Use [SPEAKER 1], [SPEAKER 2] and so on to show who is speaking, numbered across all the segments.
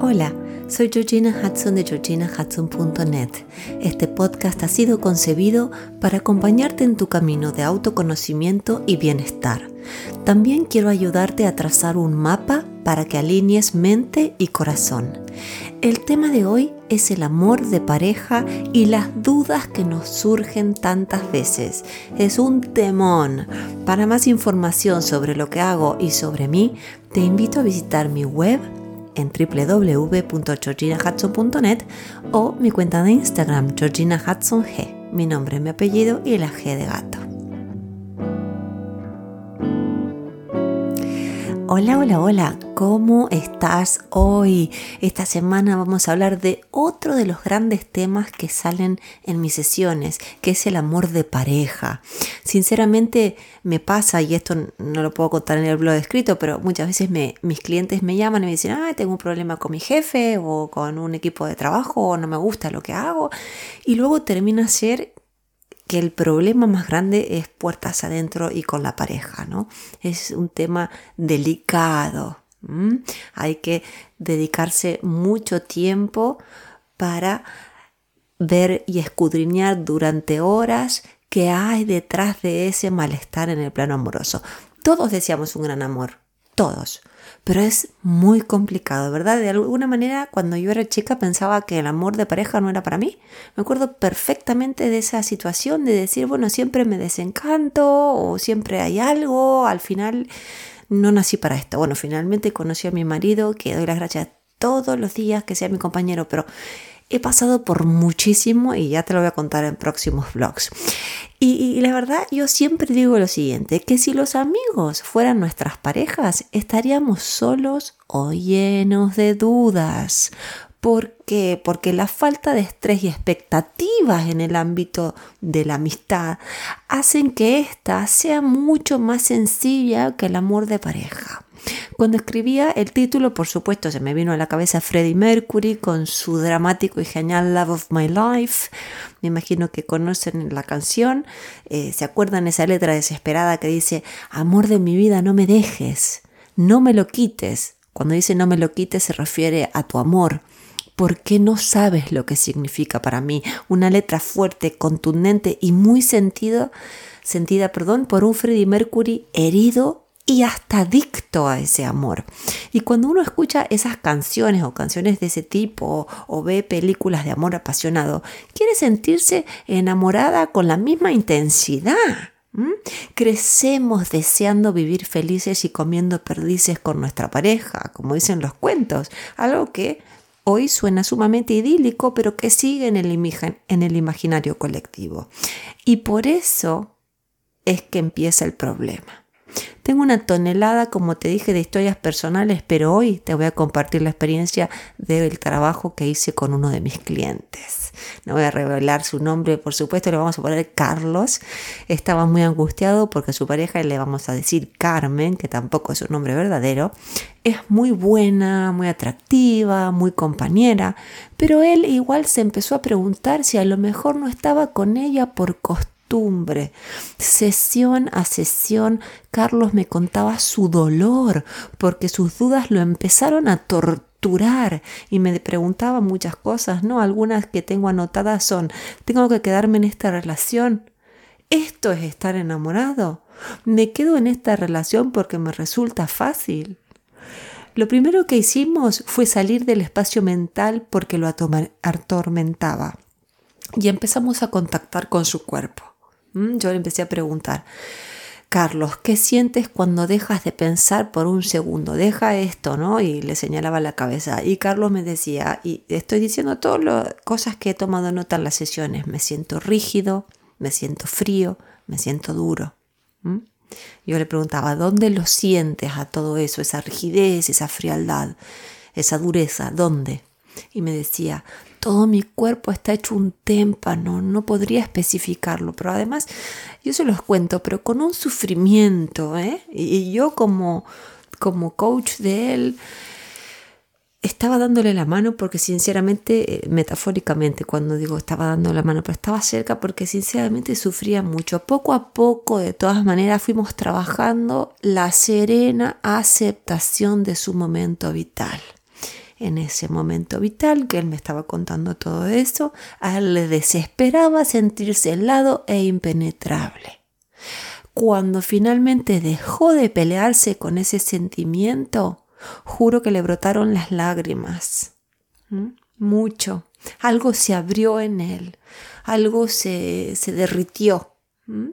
[SPEAKER 1] Hola, soy Georgina Hudson de georginahudson.net. Este podcast ha sido concebido para acompañarte en tu camino de autoconocimiento y bienestar. También quiero ayudarte a trazar un mapa para que alinees mente y corazón. El tema de hoy es el amor de pareja y las dudas que nos surgen tantas veces. Es un temón. Para más información sobre lo que hago y sobre mí, te invito a visitar mi web en www.georginahudson.net o mi cuenta de Instagram, Georgina Hudson G, mi nombre, mi apellido y la G de gato. Hola, hola, hola, ¿cómo estás hoy? Esta semana vamos a hablar de otro de los grandes temas que salen en mis sesiones, que es el amor de pareja. Sinceramente me pasa, y esto no lo puedo contar en el blog escrito, pero muchas veces mis clientes me llaman y me dicen, ah, tengo un problema con mi jefe o con un equipo de trabajo o no me gusta lo que hago. Y luego termina ser que el problema más grande es puertas adentro y con la pareja, ¿no? Es un tema delicado. Hay que dedicarse mucho tiempo para ver y escudriñar durante horas qué hay detrás de ese malestar en el plano amoroso. Todos deseamos un gran amor, todos pero es muy complicado, ¿verdad? De alguna manera, cuando yo era chica pensaba que el amor de pareja no era para mí. Me acuerdo perfectamente de esa situación de decir, bueno, siempre me desencanto o siempre hay algo, al final no nací para esto. Bueno, finalmente conocí a mi marido, que doy las gracias todos los días que sea mi compañero, pero he pasado por muchísimo y ya te lo voy a contar en próximos vlogs. Y, la verdad, yo siempre digo lo siguiente, que si los amigos fueran nuestras parejas, estaríamos solos o llenos de dudas. ¿Por qué? Porque la falta de estrés y expectativas en el ámbito de la amistad hacen que ésta sea mucho más sencilla que el amor de pareja. Cuando escribía el título, por supuesto, se me vino a la cabeza Freddie Mercury con su dramático y genial Love of My Life. Me imagino que conocen la canción, eh, se acuerdan esa letra desesperada que dice, Amor de mi vida, no me dejes, no me lo quites. Cuando dice no me lo quites se refiere a tu amor. ¿Por qué no sabes lo que significa para mí? Una letra fuerte, contundente y muy sentido, sentida perdón, por un Freddie Mercury herido y hasta adicto a ese amor. Y cuando uno escucha esas canciones o canciones de ese tipo o, ve películas de amor apasionado, quiere sentirse enamorada con la misma intensidad. Crecemos deseando vivir felices y comiendo perdices con nuestra pareja, como dicen los cuentos, algo que hoy suena sumamente idílico, pero que sigue en el, en el imaginario colectivo. Y por eso es que empieza el problema. Tengo una tonelada, como te dije, de historias personales, pero hoy te voy a compartir la experiencia del trabajo que hice con uno de mis clientes. No voy a revelar su nombre, por supuesto, le vamos a poner Carlos. Estaba muy angustiado porque su pareja, le vamos a decir Carmen, que tampoco es un nombre verdadero, es muy buena, muy atractiva, muy compañera, pero él igual se empezó a preguntar si a lo mejor no estaba con ella por costumbre Sesión a sesión, Carlos me contaba su dolor porque sus dudas lo empezaron a torturar y me preguntaba muchas cosas, ¿no? Algunas que tengo anotadas son, ¿tengo que quedarme en esta relación? ¿Esto es estar enamorado? ¿Me quedo en esta relación porque me resulta fácil? Lo primero que hicimos fue salir del espacio mental porque lo atormentaba y empezamos a contactar con su cuerpo. Mm, yo le empecé a preguntar, Carlos, ¿qué sientes cuando dejas de pensar por un segundo? Deja esto, ¿no? Y le señalaba la cabeza. Y Carlos me decía, y estoy diciendo todas las cosas que he tomado nota en las sesiones, me siento rígido, me siento frío, me siento duro. Yo le preguntaba, ¿dónde lo sientes a todo eso? Esa rigidez, esa frialdad, esa dureza, ¿dónde? Y me decía, todo mi cuerpo está hecho un témpano, no podría especificarlo, pero además yo se los cuento, pero con un sufrimiento, ¿eh? Y yo como, como coach de él, estaba dándole la mano porque sinceramente, eh, metafóricamente, cuando digo estaba dando la mano, pero estaba cerca porque sinceramente sufría mucho. Poco a poco, de todas maneras, fuimos trabajando la serena aceptación de su momento vital. En ese momento vital que él me estaba contando todo eso, a él le desesperaba sentirse helado e impenetrable. Cuando finalmente dejó de pelearse con ese sentimiento, juro que le brotaron las lágrimas. ¿Mm? Mucho. Algo se abrió en él, algo se, se derritió. ¿Mm?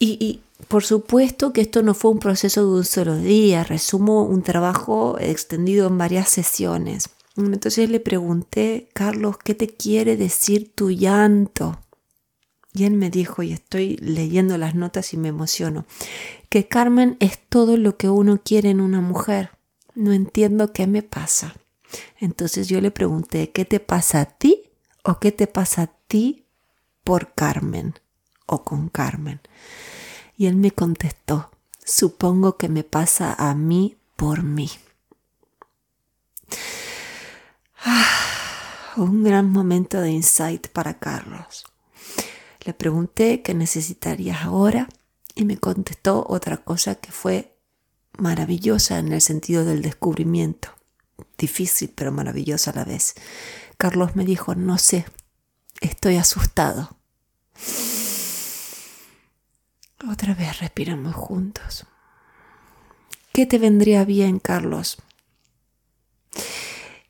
[SPEAKER 1] Y, por supuesto que esto no fue un proceso de un solo día, resumo un trabajo extendido en varias sesiones. Entonces le pregunté, Carlos, ¿qué te quiere decir tu llanto? Y él me dijo, y estoy leyendo las notas y me emociono, que Carmen es todo lo que uno quiere en una mujer. No entiendo qué me pasa. Entonces yo le pregunté, ¿qué te pasa a ti o qué te pasa a ti por Carmen o con Carmen? Y él me contestó, supongo que me pasa a mí por mí. Ah, un gran momento de insight para Carlos. Le pregunté qué necesitarías ahora y me contestó otra cosa que fue maravillosa en el sentido del descubrimiento. Difícil pero maravillosa a la vez. Carlos me dijo, no sé, estoy asustado. Otra vez respiramos juntos. ¿Qué te vendría bien, Carlos?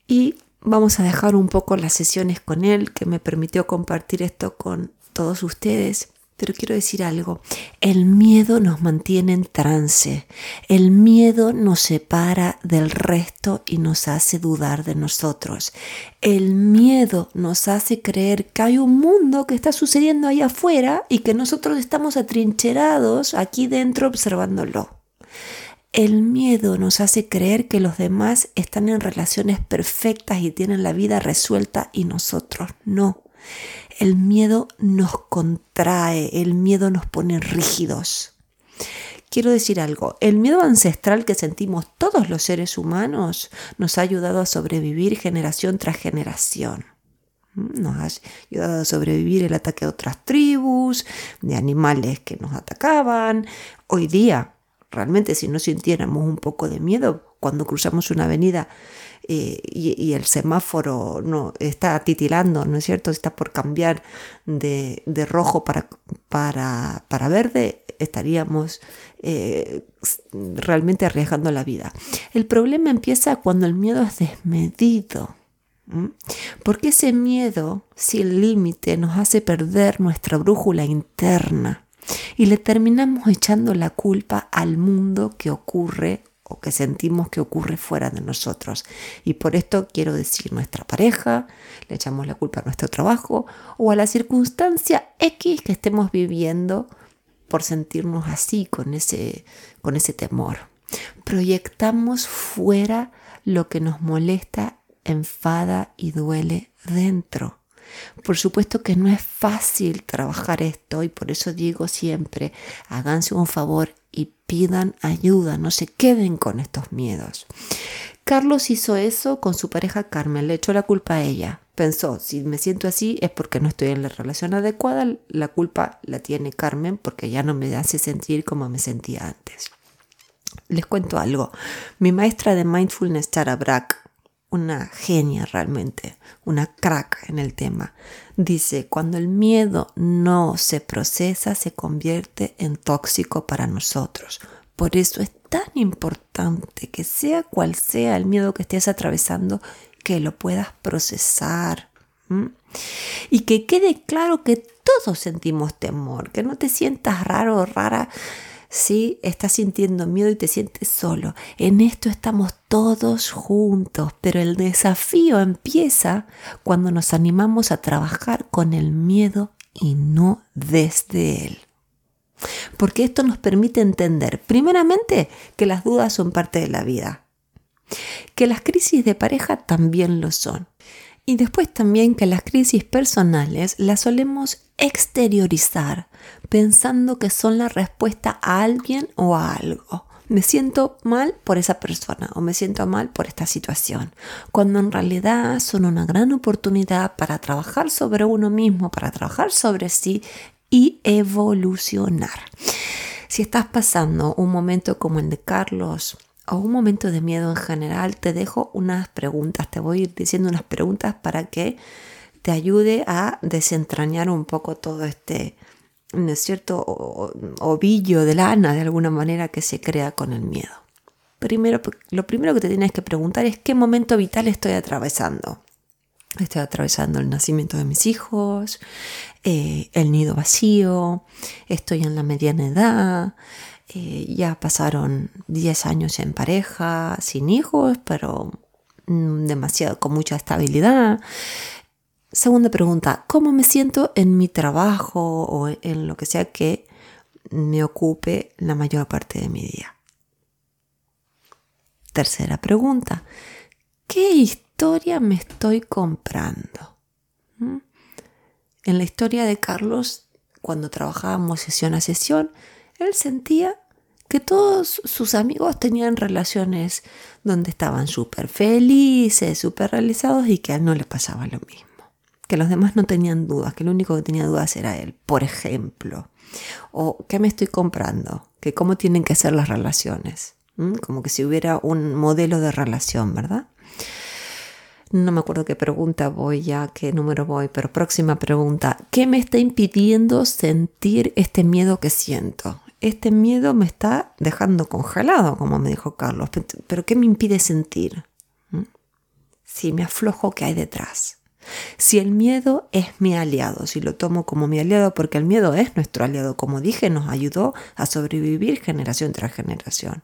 [SPEAKER 1] Y vamos a dejar un poco las sesiones con él, que me permitió compartir esto con todos ustedes. Pero quiero decir algo, el miedo nos mantiene en trance, el miedo nos separa del resto y nos hace dudar de nosotros, el miedo nos hace creer que hay un mundo que está sucediendo ahí afuera y que nosotros estamos atrincherados aquí dentro observándolo. El miedo nos hace creer que los demás están en relaciones perfectas y tienen la vida resuelta y nosotros no el miedo nos contrae, el miedo nos pone rígidos. Quiero decir algo, el miedo ancestral que sentimos todos los seres humanos nos ha ayudado a sobrevivir generación tras generación. Nos ha ayudado a sobrevivir el ataque de otras tribus, de animales que nos atacaban. Hoy día, realmente si no sintiéramos un poco de miedo cuando cruzamos una avenida, eh, y, el semáforo no está titilando, ¿no es cierto? Está por cambiar de, rojo para, para, para, verde, estaríamos eh, realmente arriesgando la vida. El problema empieza cuando el miedo es desmedido. Porque ese miedo sin límite nos hace perder nuestra brújula interna y le terminamos echando la culpa al mundo que ocurre o que sentimos que ocurre fuera de nosotros. Y por esto quiero decir nuestra pareja, le echamos la culpa a nuestro trabajo o a la circunstancia X que estemos viviendo por sentirnos así, con ese, con ese temor. Proyectamos fuera lo que nos molesta, enfada y duele dentro. Por supuesto que no es fácil trabajar esto y por eso digo siempre, háganse un favor y pidan ayuda, no se queden con estos miedos. Carlos hizo eso con su pareja Carmen, le echó la culpa a ella. Pensó, si me siento así es porque no estoy en la relación adecuada, la culpa la tiene Carmen porque ya no me hace sentir como me sentía antes. Les cuento algo. Mi maestra de mindfulness, Tara Brack, una genia realmente, una crack en el tema. Dice, cuando el miedo no se procesa, se convierte en tóxico para nosotros. Por eso es tan importante que sea cual sea el miedo que estés atravesando, que lo puedas procesar. Y que quede claro que todos sentimos temor, que no te sientas raro o rara si estás sintiendo miedo y te sientes solo. En esto estamos todos juntos, pero el desafío empieza cuando nos animamos a trabajar con el miedo y no desde él. Porque esto nos permite entender, primeramente, que las dudas son parte de la vida, que las crisis de pareja también lo son, y después también que las crisis personales las solemos exteriorizar pensando que son la respuesta a alguien o a algo. Me siento mal por esa persona o me siento mal por esta situación, cuando en realidad son una gran oportunidad para trabajar sobre uno mismo, para trabajar sobre sí y evolucionar. Si estás pasando un momento como el de Carlos o un momento de miedo en general, te dejo unas preguntas, te voy a ir diciendo unas preguntas para que te ayude a desentrañar un poco todo este, ¿no es cierto?, ovillo de lana de alguna manera que se crea con el miedo. Primero, lo primero que te tienes que preguntar es qué momento vital estoy atravesando. Estoy atravesando el nacimiento de mis hijos, eh, el nido vacío, estoy en la mediana edad, eh, ya pasaron 10 años en pareja, sin hijos, pero mm, demasiado, con mucha estabilidad. Segunda pregunta, ¿cómo me siento en mi trabajo o en lo que sea que me ocupe la mayor parte de mi día? Tercera pregunta, ¿qué historia me estoy comprando? ¿Mm? En la historia de Carlos, cuando trabajábamos sesión a sesión, él sentía que todos sus amigos tenían relaciones donde estaban súper felices, súper realizados y que a él no le pasaba lo mismo. Que los demás no tenían dudas, que el único que tenía dudas era él, por ejemplo. O ¿qué me estoy comprando? Que cómo tienen que ser las relaciones. Como que si hubiera un modelo de relación, ¿verdad? No me acuerdo qué pregunta voy ya, qué número voy, pero próxima pregunta. ¿Qué me está impidiendo sentir este miedo que siento? este miedo me está dejando congelado, como me dijo Carlos, pero ¿qué me impide sentir? Si me aflojo, ¿qué hay detrás? Si el miedo es mi aliado, si lo tomo como mi aliado, porque el miedo es nuestro aliado, como dije, nos ayudó a sobrevivir generación tras generación.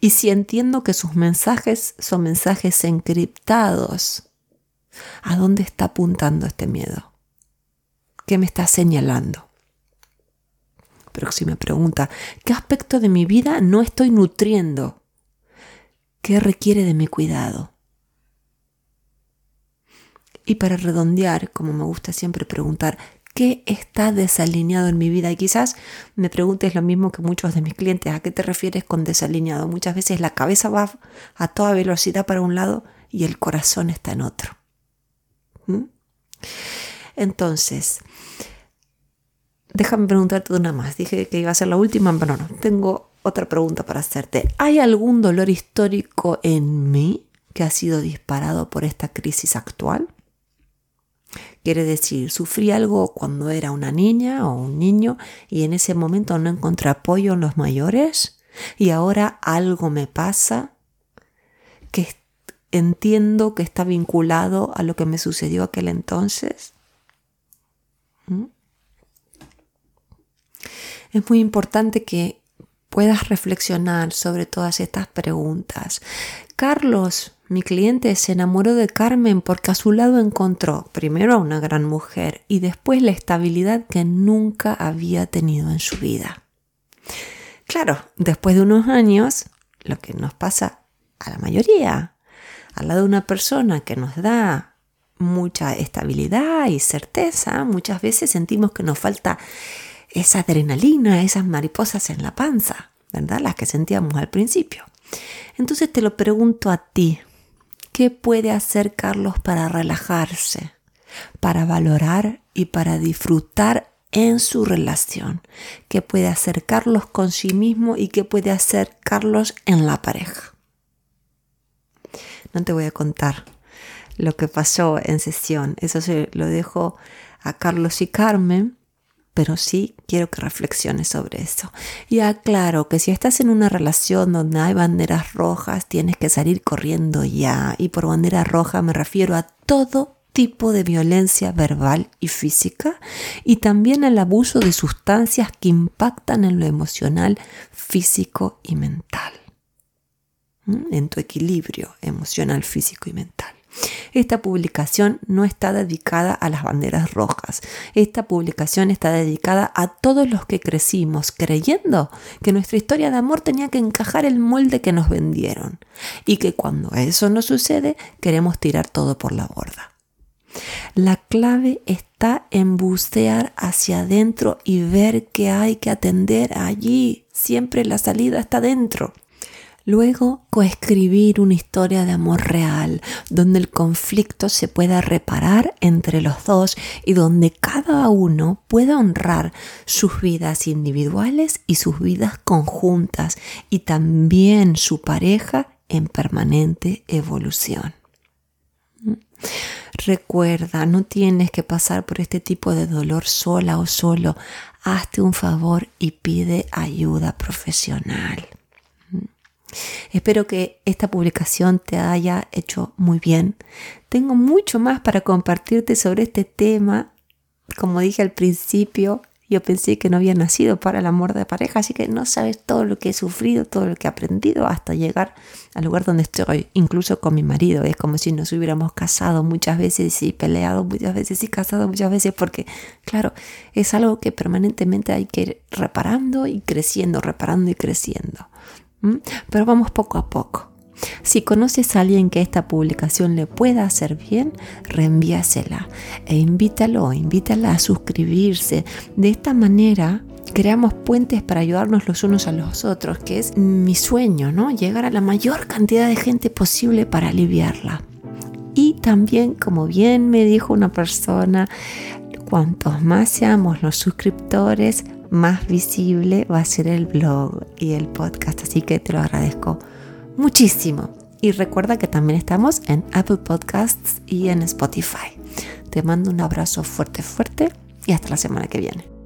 [SPEAKER 1] Y si entiendo que sus mensajes son mensajes encriptados, ¿a dónde está apuntando este miedo? ¿Qué me está señalando? Próxima pregunta. ¿Qué aspecto de mi vida no estoy nutriendo? ¿Qué requiere de mi cuidado? Y para redondear, como me gusta siempre preguntar, ¿qué está desalineado en mi vida? Y quizás me preguntes lo mismo que muchos de mis clientes, ¿a qué te refieres con desalineado? Muchas veces la cabeza va a toda velocidad para un lado y el corazón está en otro. ¿Mm? Entonces, déjame preguntarte una más. Dije que iba a ser la última, pero no. Tengo otra pregunta para hacerte. ¿Hay algún dolor histórico en mí que ha sido disparado por esta crisis actual? Quiere decir, sufrí algo cuando era una niña o un niño y en ese momento no encontré apoyo en los mayores y ahora algo me pasa que entiendo que está vinculado a lo que me sucedió aquel entonces. ¿Mm? es muy importante que puedas reflexionar sobre todas estas preguntas. Carlos, mi cliente, se enamoró de Carmen porque a su lado encontró primero a una gran mujer y después la estabilidad que nunca había tenido en su vida. Claro, después de unos años, lo que nos pasa a la mayoría, al lado de una persona que nos da mucha estabilidad y certeza, muchas veces sentimos que nos falta esa adrenalina, esas mariposas en la panza, ¿verdad? Las que sentíamos al principio. Entonces te lo pregunto a ti, ¿qué puede hacer Carlos para relajarse, para valorar y para disfrutar en su relación? ¿Qué puede hacer Carlos con sí mismo y qué puede hacer Carlos en la pareja? No te voy a contar lo que pasó en sesión, eso se lo dejo a Carlos y Carmen pero sí quiero que reflexiones sobre eso. Y aclaro que si estás en una relación donde hay banderas rojas, tienes que salir corriendo ya. Y por bandera roja me refiero a todo tipo de violencia verbal y física y también al abuso de sustancias que impactan en lo emocional, físico y mental. En tu equilibrio emocional, físico y mental. Esta publicación no está dedicada a las banderas rojas. Esta publicación está dedicada a todos los que crecimos creyendo que nuestra historia de amor tenía que encajar el molde que nos vendieron y que cuando eso no sucede queremos tirar todo por la borda. La clave está en bucear hacia adentro y ver que hay que atender allí. Siempre la salida está dentro. Luego, coescribir una historia de amor real, donde el conflicto se pueda reparar entre los dos y donde cada uno pueda honrar sus vidas individuales y sus vidas conjuntas y también su pareja en permanente evolución. Recuerda, no tienes que pasar por este tipo de dolor sola o solo. Hazte un favor y pide ayuda profesional. Espero que esta publicación te haya hecho muy bien. Tengo mucho más para compartirte sobre este tema. Como dije al principio, yo pensé que no había nacido para el amor de pareja, así que no sabes todo lo que he sufrido, todo lo que he aprendido hasta llegar al lugar donde estoy, incluso con mi marido. Es como si nos hubiéramos casado muchas veces y peleado muchas veces y casado muchas veces, porque claro, es algo que permanentemente hay que ir reparando y creciendo, reparando y creciendo. Pero vamos poco a poco. Si conoces a alguien que esta publicación le pueda hacer bien, reenvíasela e invítalo invítala a suscribirse. De esta manera creamos puentes para ayudarnos los unos a los otros, que es mi sueño, ¿no? Llegar a la mayor cantidad de gente posible para aliviarla. Y también, como bien me dijo una persona, cuantos más seamos los suscriptores, más visible va a ser el blog y el podcast. Así que te lo agradezco muchísimo. Y recuerda que también estamos en Apple Podcasts y en Spotify. Te mando un abrazo fuerte, fuerte y hasta la semana que viene.